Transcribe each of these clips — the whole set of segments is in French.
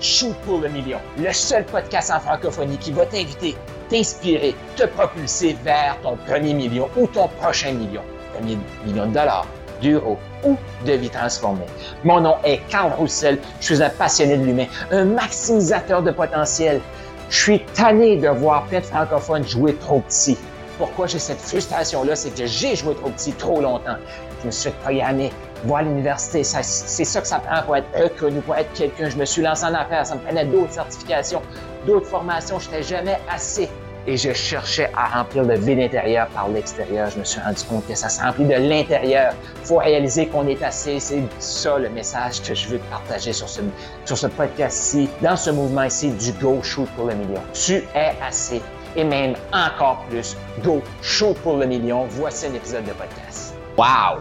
Shoot pour le million, le seul podcast en francophonie qui va t'inviter, t'inspirer, te propulser vers ton premier million ou ton prochain million. Premier million de dollars, d'euros ou de vie transformée. Mon nom est Carl Roussel, je suis un passionné de l'humain, un maximisateur de potentiel. Je suis tanné de voir plein de francophones jouer trop petit. Pourquoi j'ai cette frustration-là? C'est que j'ai joué trop petit trop longtemps. Je me suis programmé voir l'université. C'est ça que ça prend pour être reconnu, pour être quelqu'un. Je me suis lancé en affaires. Ça me prenait d'autres certifications, d'autres formations. Je n'étais jamais assez. Et je cherchais à remplir le vide intérieur par l'extérieur. Je me suis rendu compte que ça se remplit de l'intérieur. Il faut réaliser qu'on est assez. C'est ça le message que je veux te partager sur ce, podcast-ci, dans ce mouvement ici du Go Shoot pour le million. Tu es assez. Et même encore plus, Go Shoot pour le million. Voici un épisode de podcast. Wow!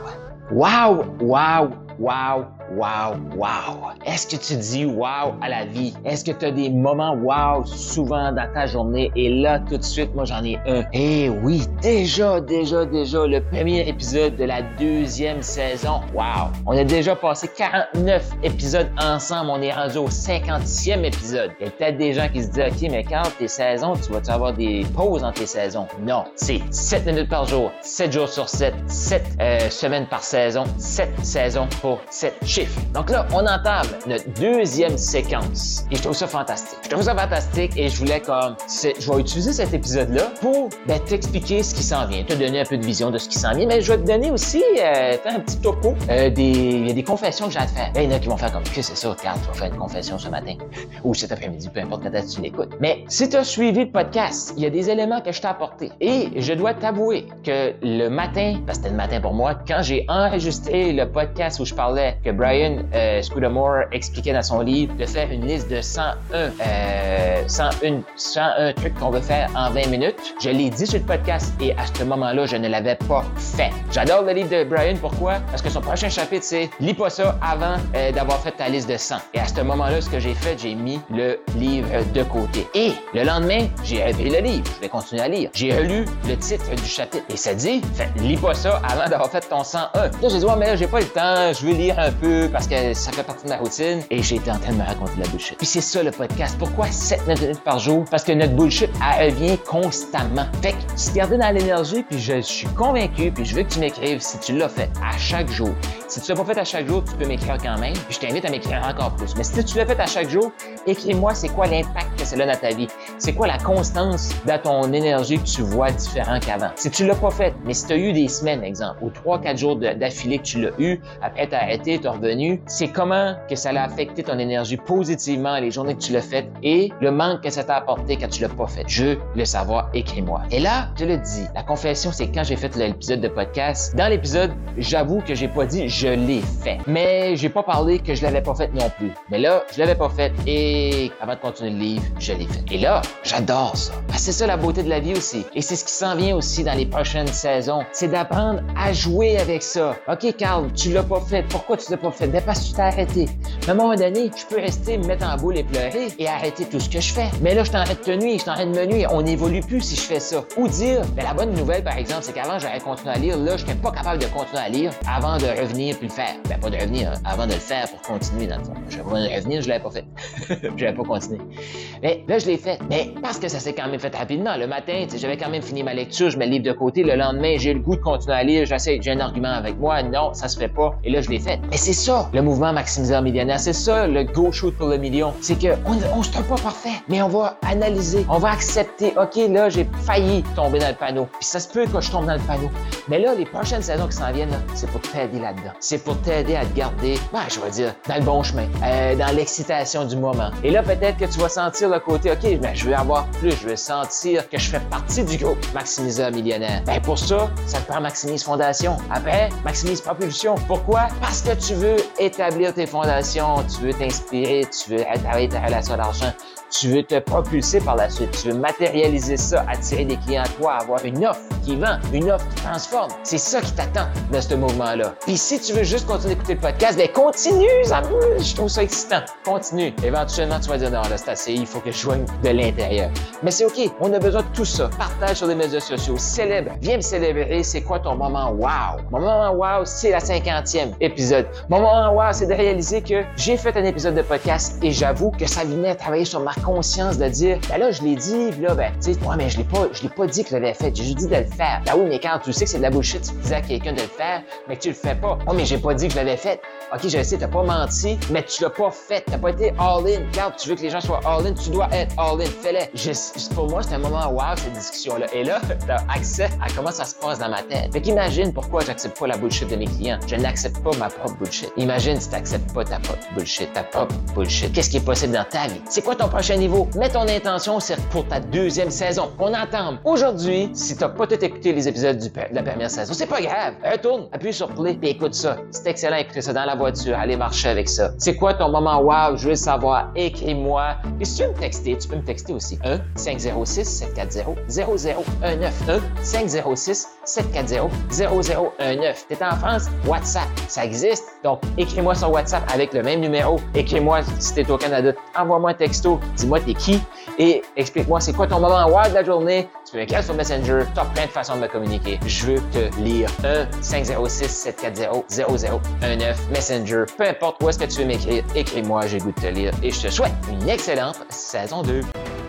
Wow! Wow! Wow! Wow, wow. Est-ce que tu dis wow à la vie? Est-ce que tu as des moments wow souvent dans ta journée? Et là, tout de suite, moi, j'en ai un. Eh oui, déjà, déjà, déjà, le premier épisode de la deuxième saison. Wow. On a déjà passé 49 épisodes ensemble. On est rendu au 50e épisode. Il y a peut-être des gens qui se disent, OK, mais quand tes saisons, tu vas-tu avoir des pauses dans tes saisons? Non. C'est 7 minutes par jour, 7 jours sur 7, 7 euh, semaines par saison, 7 saisons pour 7 donc là, on entame notre deuxième séquence. Et je trouve ça fantastique. Je trouve ça fantastique et je voulais comme... Je vais utiliser cet épisode-là pour ben, t'expliquer ce qui s'en vient, te donner un peu de vision de ce qui s'en vient, mais je vais te donner aussi euh, un petit topo. Euh, des... Il y a des confessions que j'ai à te faire. Ben, il y en a qui vont faire comme, que c'est ça, Carl, tu vas faire une confession ce matin ou cet après-midi, peu importe quand tu l'écoutes. Mais si tu as suivi le podcast, il y a des éléments que je t'ai apportés. Et je dois t'avouer que le matin, parce que c'était le matin pour moi, quand j'ai enregistré le podcast où je parlais que Brian euh, Scudamore expliquait dans son livre de faire une liste de 101, euh, 101, 101 trucs qu'on veut faire en 20 minutes. Je l'ai dit sur le podcast et à ce moment-là, je ne l'avais pas fait. J'adore le livre de Brian. Pourquoi? Parce que son prochain chapitre, c'est lis pas ça avant euh, d'avoir fait ta liste de 100. Et à ce moment-là, ce que j'ai fait, j'ai mis le livre de côté. Et le lendemain, j'ai repris le livre. Je vais continuer à lire. J'ai relu le titre du chapitre et ça dit, lis pas ça avant d'avoir fait ton 101. Là, j'ai dit, ouais, mais là, j'ai pas le temps, je veux lire un peu parce que ça fait partie de ma routine et j'ai été en train de me raconter de la bullshit. Puis c'est ça le podcast. Pourquoi 7 minutes par jour? Parce que notre bullshit, elle revient constamment. Fait que si garder dans l'énergie, puis je suis convaincu, puis je veux que tu m'écrives si tu l'as fait à chaque jour. Si tu l'as pas fait à chaque jour, tu peux m'écrire quand même. Puis je t'invite à m'écrire encore plus. Mais si tu l'as fait à chaque jour, écris-moi c'est quoi l'impact que c'est là dans ta vie? C'est quoi la constance dans ton énergie que tu vois différent qu'avant? Si tu l'as pas fait, mais si tu as eu des semaines, exemple, ou 3-4 jours d'affilée que tu l'as eu, après t'as arrêté, t'es revenu, c'est comment que ça a affecté ton énergie positivement les journées que tu l'as fait et le manque que ça t'a apporté quand tu l'as pas fait? Je veux le savoir, écris-moi. Et là, je le dis, la confession, c'est quand j'ai fait l'épisode de podcast. Dans l'épisode, j'avoue que j'ai pas dit je l'ai fait. Mais j'ai pas parlé que je l'avais pas fait non plus. Mais là, je l'avais pas fait et avant de continuer le livre, je l'ai fait. Et là, j'adore ça. c'est ça la beauté de la vie aussi. Et c'est ce qui s'en vient aussi dans les prochaines saisons. C'est d'apprendre à jouer avec ça. OK, Carl, tu l'as pas fait. Pourquoi tu l'as pas fait? Ben parce que tu t'es arrêté. À un moment donné, je peux rester, me mettre en boule et pleurer et arrêter tout ce que je fais. Mais là, je t'en de te nuire, je t'en de me nuire. On n'évolue plus si je fais ça. Ou dire, ben la bonne nouvelle, par exemple, c'est qu'avant, j'aurais continué à lire. Là, je n'étais pas capable de continuer à lire avant de revenir puis le faire. Ben, pas de revenir, hein, avant de le faire pour continuer, dans le fond. Je vais revenir, je l'avais pas fait. je l'avais pas continué. Mais là, je l'ai fait. Mais parce que ça s'est quand même fait rapidement. Le matin, j'avais quand même fini ma lecture, je mets le livre de côté. Le lendemain, j'ai le goût de continuer à lire. J'essaie, j'ai un argument avec moi. Non, ça se fait pas. Et là, je l'ai fait. Mais c'est ça, le mouvement maximiseur millionnaire. C'est ça, le go shoot pour le million. C'est que on, on se trouve pas parfait, mais on va analyser, on va accepter. OK, là, j'ai failli tomber dans le panneau. Puis ça se peut que je tombe dans le panneau. Mais là, les prochaines saisons qui s'en viennent, c'est pour t'aider là-dedans. C'est pour t'aider à te garder, ben, je vais dire, dans le bon chemin, euh, dans l'excitation du moment. Et là, peut-être que tu vas sentir le côté, OK, ben, je veux avoir plus, je veux sentir que je fais partie du groupe Maximiseur Millionnaire. Ben, pour ça, ça te prend Maximise Fondation. Après, Maximise Propulsion. Pourquoi? Parce que tu veux établir tes fondations, tu veux t'inspirer, tu veux travailler ta relation d'argent, tu veux te propulser par la suite, tu veux matérialiser ça, attirer des clients à toi, avoir une offre qui vend, une offre qui transforme. C'est ça qui t'attend dans ce mouvement-là. Puis si tu veux juste continuer d'écouter le podcast, ben continue, ça je trouve ça excitant. Continue. Éventuellement, tu vas dire non, là, c'est assez, il faut que je joigne de l'intérieur. Mais c'est OK. On a besoin de tout ça. Partage sur les médias sociaux, célèbre. Viens me célébrer. C'est quoi ton moment wow? Mon moment wow, c'est la cinquantième épisode. Mon moment wow, c'est de réaliser que j'ai fait un épisode de podcast et j'avoue que ça venait travailler sur ma conscience de dire, ben là, je l'ai dit, là, ben, tu sais, ouais, mais je l'ai pas, je l'ai pas dit que je l'avais fait. J'ai juste dit de le faire. Ben oui, mais quand tu sais que c'est de la bullshit, tu disais à quelqu'un de le faire, mais tu le fais pas. Oh, mais j'ai pas dit que je l'avais fait. OK, je sais, t'as pas menti, mais tu l'as pas fait. T'as pas été all-in. Quand tu veux que les gens soient all-in, tu dois être all-in. Fais-le. Pour moi, c'est un moment wow, cette discussion-là. Et là, t'as accès à comment ça se passe dans ma tête. Fait qu'imagine pourquoi j'accepte pas la bullshit de mes clients. Je n'accepte pas ma propre bullshit. Imagine si t'acceptes pas ta propre bullshit, ta propre bullshit. Qu'est-ce qui est possible dans ta vie? C'est quoi ton prochain niveau? Mets ton intention, c'est pour ta deuxième saison. On entend. Aujourd'hui, si t'as pas tout écouté les épisodes du, de la première saison, c'est pas grave. Retourne, appuie sur play, et écoute ça. C'est excellent, écouter ça dans la voiture, aller marcher avec ça. C'est quoi ton moment wow? Je veux savoir. Écris-moi. Et si tu veux me texter, tu peux me texter aussi. 1 506 740 0019 1 506 740 0019. T'es en France? WhatsApp, ça existe. Donc, écris-moi sur WhatsApp avec le même numéro. Écris-moi si t'es au Canada. Envoie-moi un texto. Dis-moi t'es qui et explique-moi c'est quoi ton moment wow de la journée? Tu peux m'écrire sur Messenger. Tu as plein de façons de me communiquer. Je veux te lire. 1 506 740 0019 Messenger. Peu importe où est-ce que tu veux m'écrire, écris-moi, j'ai goût de te lire et je te souhaite une excellente saison 2.